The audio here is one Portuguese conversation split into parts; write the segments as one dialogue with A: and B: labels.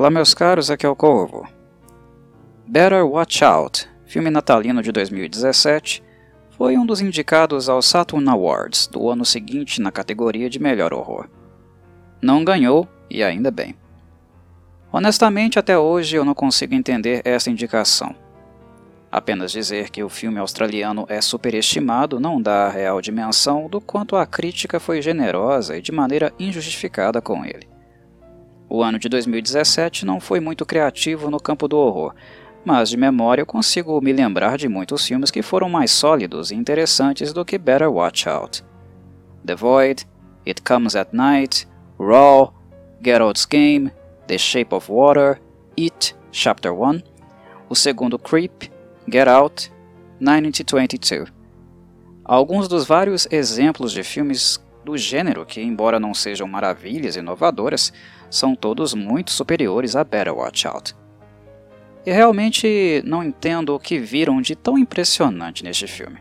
A: Olá, meus caros, aqui é o Corvo. Better Watch Out, filme natalino de 2017, foi um dos indicados ao Saturn Awards do ano seguinte na categoria de melhor horror. Não ganhou, e ainda bem. Honestamente, até hoje eu não consigo entender essa indicação. Apenas dizer que o filme australiano é superestimado não dá a real dimensão do quanto a crítica foi generosa e de maneira injustificada com ele. O ano de 2017 não foi muito criativo no campo do horror, mas de memória eu consigo me lembrar de muitos filmes que foram mais sólidos e interessantes do que Better Watch Out. The Void, It Comes at Night, Raw, Get Out's Game, The Shape of Water, It, Chapter 1, o segundo Creep, Get Out, 1922. Alguns dos vários exemplos de filmes do gênero que, embora não sejam maravilhas inovadoras, são todos muito superiores a Better Watch Out. E realmente não entendo o que viram de tão impressionante neste filme.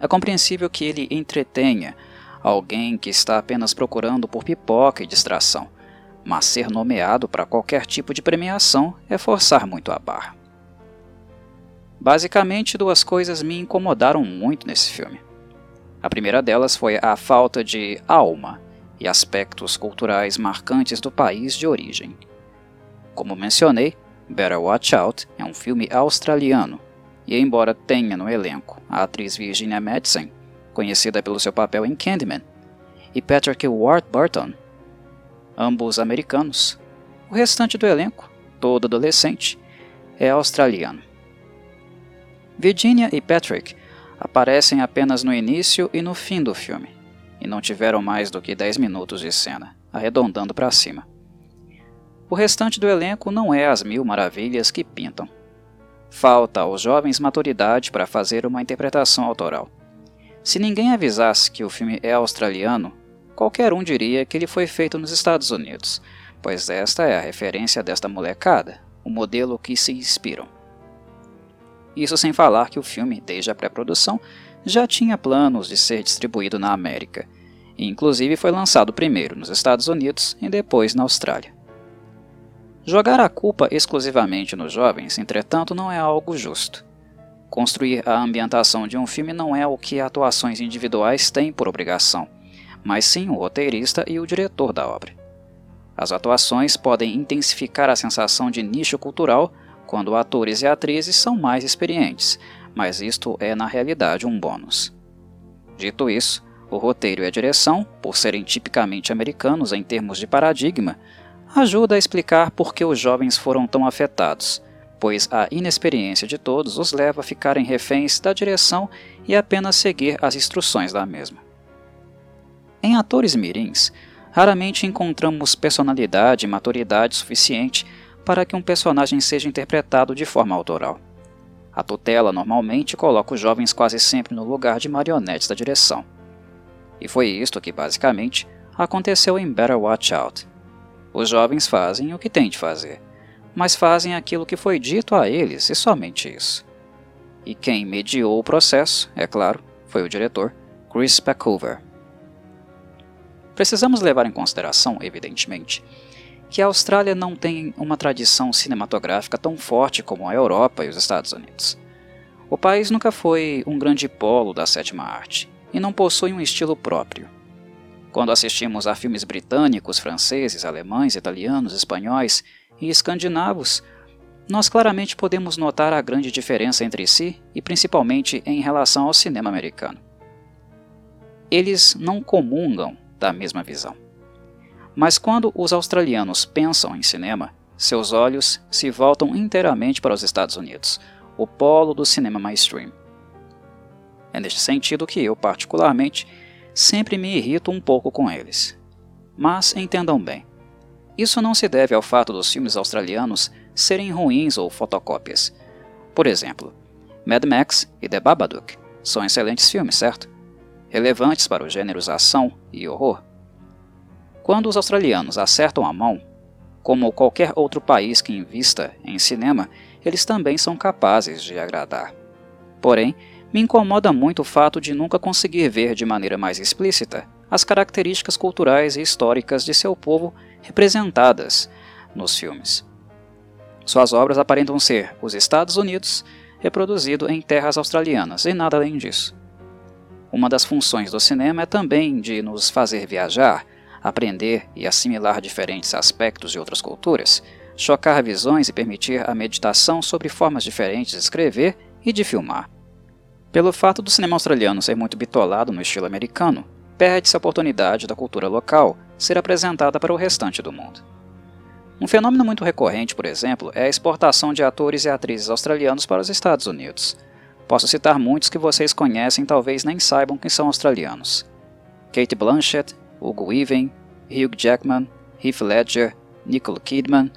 A: É compreensível que ele entretenha alguém que está apenas procurando por pipoca e distração, mas ser nomeado para qualquer tipo de premiação é forçar muito a barra. Basicamente, duas coisas me incomodaram muito nesse filme. A primeira delas foi a falta de alma e aspectos culturais marcantes do país de origem. Como mencionei, Better Watch Out é um filme australiano, e embora tenha no elenco a atriz Virginia Madsen, conhecida pelo seu papel em Candyman, e Patrick Warburton, ambos americanos, o restante do elenco, todo adolescente, é australiano. Virginia e Patrick aparecem apenas no início e no fim do filme, e não tiveram mais do que 10 minutos de cena, arredondando para cima. O restante do elenco não é as mil maravilhas que pintam. Falta aos jovens maturidade para fazer uma interpretação autoral. Se ninguém avisasse que o filme é australiano, qualquer um diria que ele foi feito nos Estados Unidos, pois esta é a referência desta molecada, o modelo que se inspiram. Isso sem falar que o filme, desde a pré-produção, já tinha planos de ser distribuído na América, e inclusive foi lançado primeiro nos Estados Unidos e depois na Austrália. Jogar a culpa exclusivamente nos jovens, entretanto, não é algo justo. Construir a ambientação de um filme não é o que atuações individuais têm por obrigação, mas sim o roteirista e o diretor da obra. As atuações podem intensificar a sensação de nicho cultural quando atores e atrizes são mais experientes, mas isto é na realidade um bônus. Dito isso, o roteiro e a direção, por serem tipicamente americanos em termos de paradigma, ajuda a explicar por que os jovens foram tão afetados, pois a inexperiência de todos os leva a ficarem reféns da direção e apenas seguir as instruções da mesma. Em atores mirins, raramente encontramos personalidade e maturidade suficiente para que um personagem seja interpretado de forma autoral. A tutela normalmente coloca os jovens quase sempre no lugar de marionetes da direção. E foi isto que, basicamente, aconteceu em Better Watch Out. Os jovens fazem o que têm de fazer, mas fazem aquilo que foi dito a eles e somente isso. E quem mediou o processo, é claro, foi o diretor, Chris Packover. Precisamos levar em consideração, evidentemente, que a Austrália não tem uma tradição cinematográfica tão forte como a Europa e os Estados Unidos. O país nunca foi um grande polo da sétima arte e não possui um estilo próprio. Quando assistimos a filmes britânicos, franceses, alemães, italianos, espanhóis e escandinavos, nós claramente podemos notar a grande diferença entre si e principalmente em relação ao cinema americano. Eles não comungam da mesma visão. Mas quando os australianos pensam em cinema, seus olhos se voltam inteiramente para os Estados Unidos, o polo do cinema mainstream. É neste sentido que eu, particularmente, sempre me irrito um pouco com eles. Mas entendam bem, isso não se deve ao fato dos filmes australianos serem ruins ou fotocópias. Por exemplo, Mad Max e The Babadook são excelentes filmes, certo? Relevantes para os gêneros ação e horror. Quando os australianos acertam a mão, como qualquer outro país que invista em cinema, eles também são capazes de agradar. Porém, me incomoda muito o fato de nunca conseguir ver de maneira mais explícita as características culturais e históricas de seu povo representadas, nos filmes. Suas obras aparentam ser os Estados Unidos reproduzido em terras australianas e nada além disso. Uma das funções do cinema é também de nos fazer viajar, aprender e assimilar diferentes aspectos de outras culturas, chocar visões e permitir a meditação sobre formas diferentes de escrever e de filmar. Pelo fato do cinema australiano ser muito bitolado no estilo americano, perde-se a oportunidade da cultura local ser apresentada para o restante do mundo. Um fenômeno muito recorrente, por exemplo, é a exportação de atores e atrizes australianos para os Estados Unidos. Posso citar muitos que vocês conhecem e talvez nem saibam que são australianos. Kate Blanchett, Hugo Weaving, Hugh Jackman, Heath Ledger, Nicole Kidman,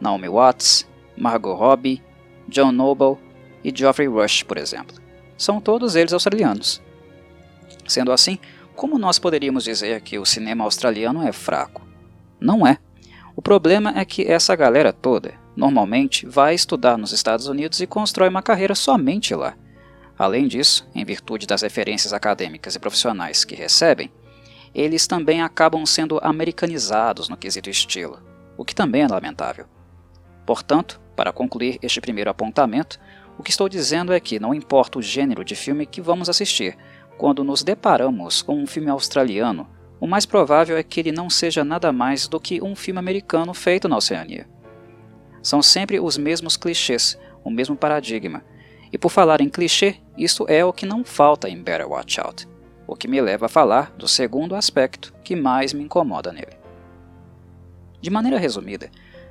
A: Naomi Watts, Margot Robbie, John Noble e Geoffrey Rush, por exemplo. São todos eles australianos. Sendo assim, como nós poderíamos dizer que o cinema australiano é fraco? Não é. O problema é que essa galera toda, normalmente, vai estudar nos Estados Unidos e constrói uma carreira somente lá. Além disso, em virtude das referências acadêmicas e profissionais que recebem, eles também acabam sendo americanizados no quesito estilo, o que também é lamentável. Portanto, para concluir este primeiro apontamento, o que estou dizendo é que não importa o gênero de filme que vamos assistir, quando nos deparamos com um filme australiano o mais provável é que ele não seja nada mais do que um filme americano feito na Oceania. São sempre os mesmos clichês, o mesmo paradigma. E por falar em clichê, isso é o que não falta em Better Watch Out, o que me leva a falar do segundo aspecto que mais me incomoda nele. De maneira resumida,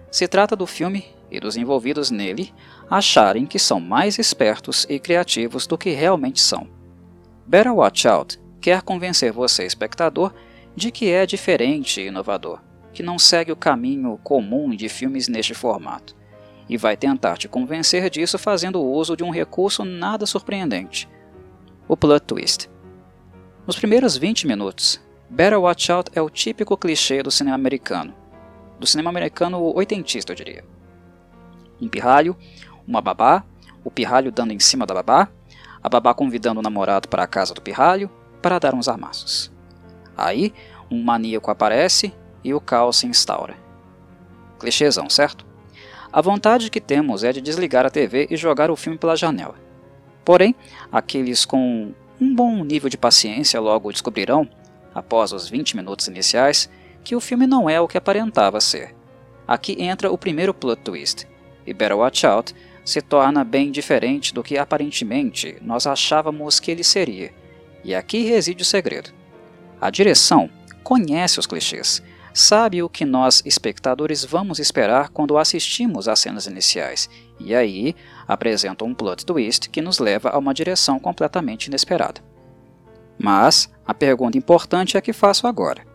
A: se trata do filme e dos envolvidos nele acharem que são mais espertos e criativos do que realmente são. Better Watch Out quer convencer você, espectador, de que é diferente e inovador, que não segue o caminho comum de filmes neste formato, e vai tentar te convencer disso fazendo uso de um recurso nada surpreendente: o plot twist. Nos primeiros 20 minutos, Better Watch Out é o típico clichê do cinema americano, do cinema americano oitentista, eu diria. Um pirralho, uma babá, o pirralho dando em cima da babá, a babá convidando o namorado para a casa do pirralho para dar uns amassos. Aí, um maníaco aparece e o caos se instaura. Clichêzão, certo? A vontade que temos é de desligar a TV e jogar o filme pela janela. Porém, aqueles com um bom nível de paciência logo descobrirão, após os 20 minutos iniciais, que o filme não é o que aparentava ser. Aqui entra o primeiro plot twist, e Better Watch Out se torna bem diferente do que aparentemente nós achávamos que ele seria, e aqui reside o segredo. A direção conhece os clichês, sabe o que nós, espectadores, vamos esperar quando assistimos às cenas iniciais, e aí apresenta um plot twist que nos leva a uma direção completamente inesperada. Mas a pergunta importante é que faço agora.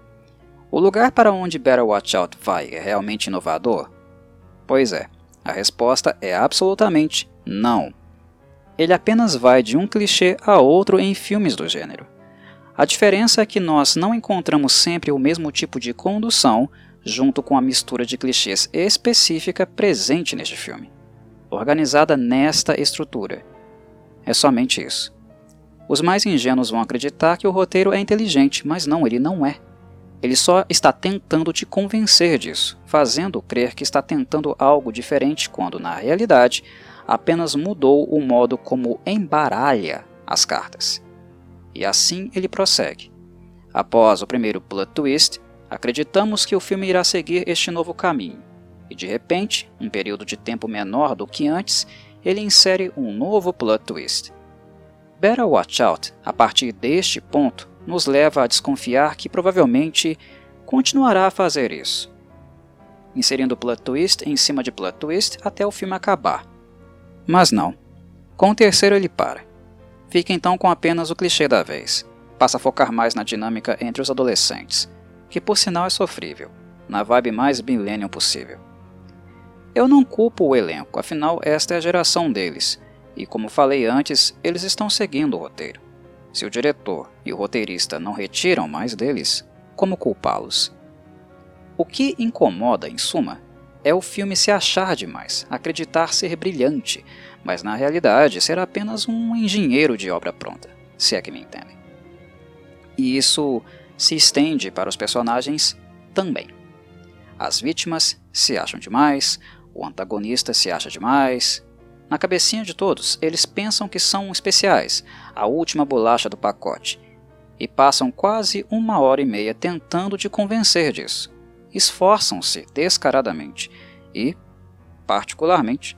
A: O lugar para onde Better Watch Out vai é realmente inovador? Pois é, a resposta é absolutamente não. Ele apenas vai de um clichê a outro em filmes do gênero. A diferença é que nós não encontramos sempre o mesmo tipo de condução junto com a mistura de clichês específica presente neste filme, organizada nesta estrutura. É somente isso. Os mais ingênuos vão acreditar que o roteiro é inteligente, mas não, ele não é. Ele só está tentando te convencer disso, fazendo crer que está tentando algo diferente quando, na realidade, apenas mudou o modo como embaralha as cartas. E assim ele prossegue. Após o primeiro plot twist, acreditamos que o filme irá seguir este novo caminho, e de repente, um período de tempo menor do que antes, ele insere um novo plot twist. Better Watch Out, a partir deste ponto, nos leva a desconfiar que provavelmente continuará a fazer isso, inserindo plot twist em cima de plot twist até o filme acabar. Mas não. Com o terceiro ele para. Fica então com apenas o clichê da vez. Passa a focar mais na dinâmica entre os adolescentes, que por sinal é sofrível, na vibe mais millennium possível. Eu não culpo o elenco, afinal esta é a geração deles, e como falei antes, eles estão seguindo o roteiro. Se o diretor e o roteirista não retiram mais deles, como culpá-los? O que incomoda, em suma, é o filme se achar demais, acreditar ser brilhante, mas na realidade ser apenas um engenheiro de obra pronta, se é que me entendem. E isso se estende para os personagens também. As vítimas se acham demais, o antagonista se acha demais. Na cabecinha de todos, eles pensam que são especiais, a última bolacha do pacote, e passam quase uma hora e meia tentando te convencer disso. Esforçam-se descaradamente e, particularmente,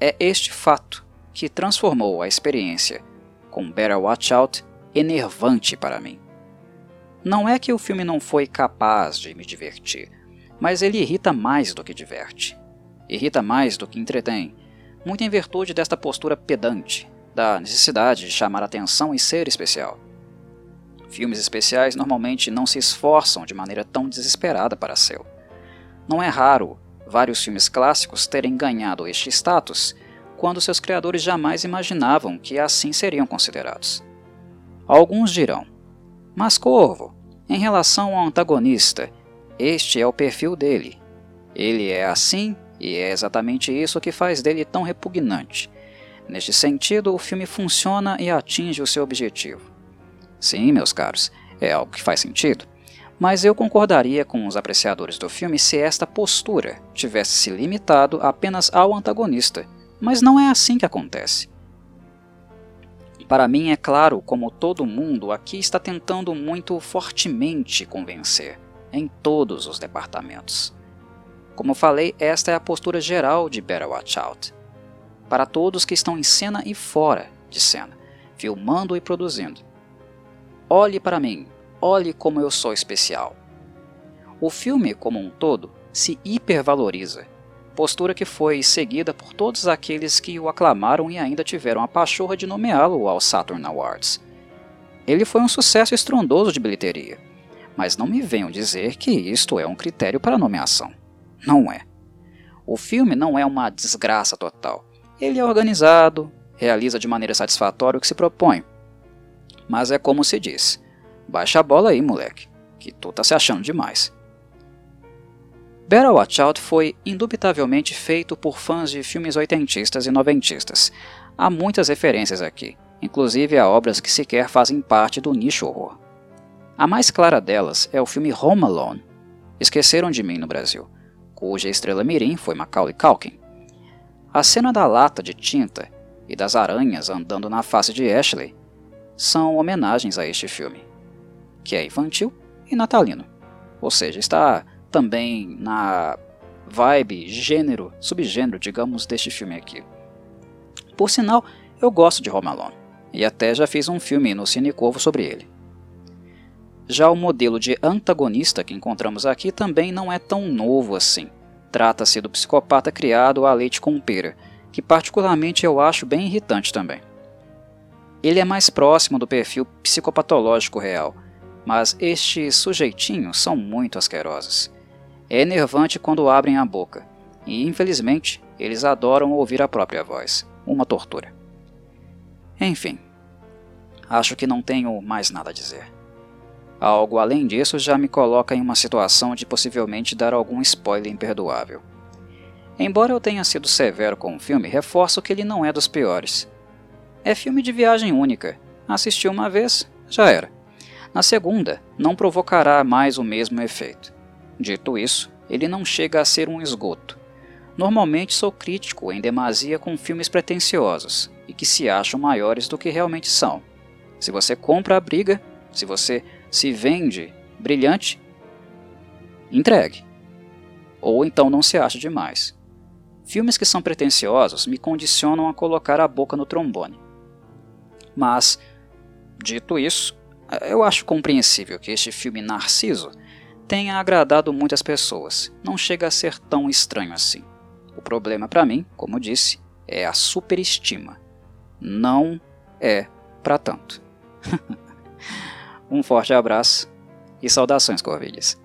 A: é este fato que transformou a experiência com Better Watch Out enervante para mim. Não é que o filme não foi capaz de me divertir, mas ele irrita mais do que diverte. Irrita mais do que entretém, muito em virtude desta postura pedante, da necessidade de chamar atenção e ser especial. Filmes especiais normalmente não se esforçam de maneira tão desesperada para ser. Não é raro vários filmes clássicos terem ganhado este status quando seus criadores jamais imaginavam que assim seriam considerados. Alguns dirão: Mas Corvo, em relação ao antagonista, este é o perfil dele. Ele é assim e é exatamente isso que faz dele tão repugnante. Neste sentido, o filme funciona e atinge o seu objetivo. Sim, meus caros, é algo que faz sentido. Mas eu concordaria com os apreciadores do filme se esta postura tivesse se limitado apenas ao antagonista, mas não é assim que acontece. Para mim é claro como todo mundo aqui está tentando muito fortemente convencer, em todos os departamentos. Como falei, esta é a postura geral de Better Watch Out. Para todos que estão em cena e fora de cena, filmando e produzindo. Olhe para mim, olhe como eu sou especial. O filme, como um todo, se hipervaloriza, postura que foi seguida por todos aqueles que o aclamaram e ainda tiveram a pachorra de nomeá-lo ao Saturn Awards. Ele foi um sucesso estrondoso de bilheteria, mas não me venham dizer que isto é um critério para nomeação. Não é. O filme não é uma desgraça total. Ele é organizado, realiza de maneira satisfatória o que se propõe. Mas é como se diz: baixa a bola aí, moleque, que tu tá se achando demais. Better Watch Out foi indubitavelmente feito por fãs de filmes oitentistas e noventistas. Há muitas referências aqui, inclusive a obras que sequer fazem parte do nicho horror. A mais clara delas é o filme Home Alone, Esqueceram de Mim no Brasil, cuja estrela mirim foi Macaulay Culkin. A cena da lata de tinta e das aranhas andando na face de Ashley são homenagens a este filme, que é infantil e natalino, ou seja, está também na vibe, gênero, subgênero, digamos, deste filme aqui. Por sinal, eu gosto de Home Alone, e até já fiz um filme no Cine Corvo sobre ele. Já o modelo de antagonista que encontramos aqui também não é tão novo assim. Trata-se do psicopata criado a leite com pera, que particularmente eu acho bem irritante também. Ele é mais próximo do perfil psicopatológico real, mas estes sujeitinhos são muito asquerosos. É enervante quando abrem a boca, e infelizmente eles adoram ouvir a própria voz. Uma tortura. Enfim, acho que não tenho mais nada a dizer. Algo além disso já me coloca em uma situação de possivelmente dar algum spoiler imperdoável. Embora eu tenha sido severo com o filme, reforço que ele não é dos piores. É filme de viagem única. Assisti uma vez, já era. Na segunda, não provocará mais o mesmo efeito. Dito isso, ele não chega a ser um esgoto. Normalmente sou crítico em demasia com filmes pretensiosos e que se acham maiores do que realmente são. Se você compra a briga, se você se vende brilhante, entregue. Ou então não se acha demais. Filmes que são pretensiosos me condicionam a colocar a boca no trombone. Mas, dito isso, eu acho compreensível que este filme Narciso tenha agradado muitas pessoas. Não chega a ser tão estranho assim. O problema para mim, como disse, é a superestima. Não é para tanto. Um forte abraço e saudações, Corvides.